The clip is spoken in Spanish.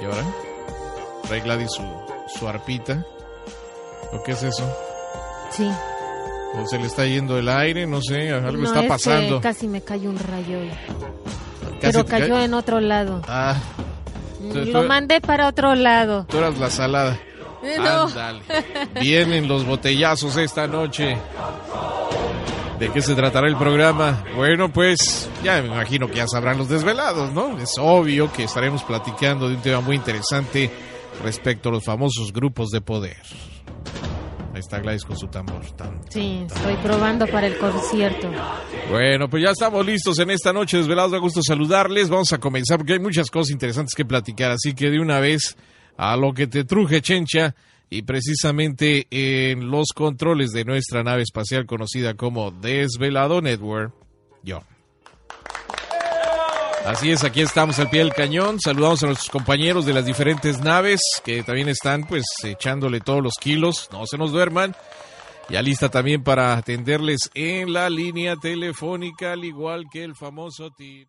¿Y ahora? Trae su, su arpita. ¿O qué es eso? Sí. ¿O se le está yendo el aire? No sé, algo está pasando. casi me cayó un rayo. Pero cayó en otro lado. Ah. Mm, lo mandé para otro lado. Tú eras la salada. Eh, no. Vienen los botellazos esta noche. ¿De qué se tratará el programa? Bueno, pues ya me imagino que ya sabrán los desvelados, ¿no? Es obvio que estaremos platicando de un tema muy interesante respecto a los famosos grupos de poder. Ahí está Gladys con su tambor. sí, estoy probando para el concierto. Bueno, pues ya estamos listos en esta noche. Desvelados, da gusto saludarles. Vamos a comenzar porque hay muchas cosas interesantes que platicar. Así que de una vez a lo que te truje, Chencha y precisamente en los controles de nuestra nave espacial conocida como Desvelado Network, yo. Así es, aquí estamos al pie del cañón. Saludamos a nuestros compañeros de las diferentes naves que también están pues echándole todos los kilos. No se nos duerman. Ya lista también para atenderles en la línea telefónica, al igual que el famoso tip.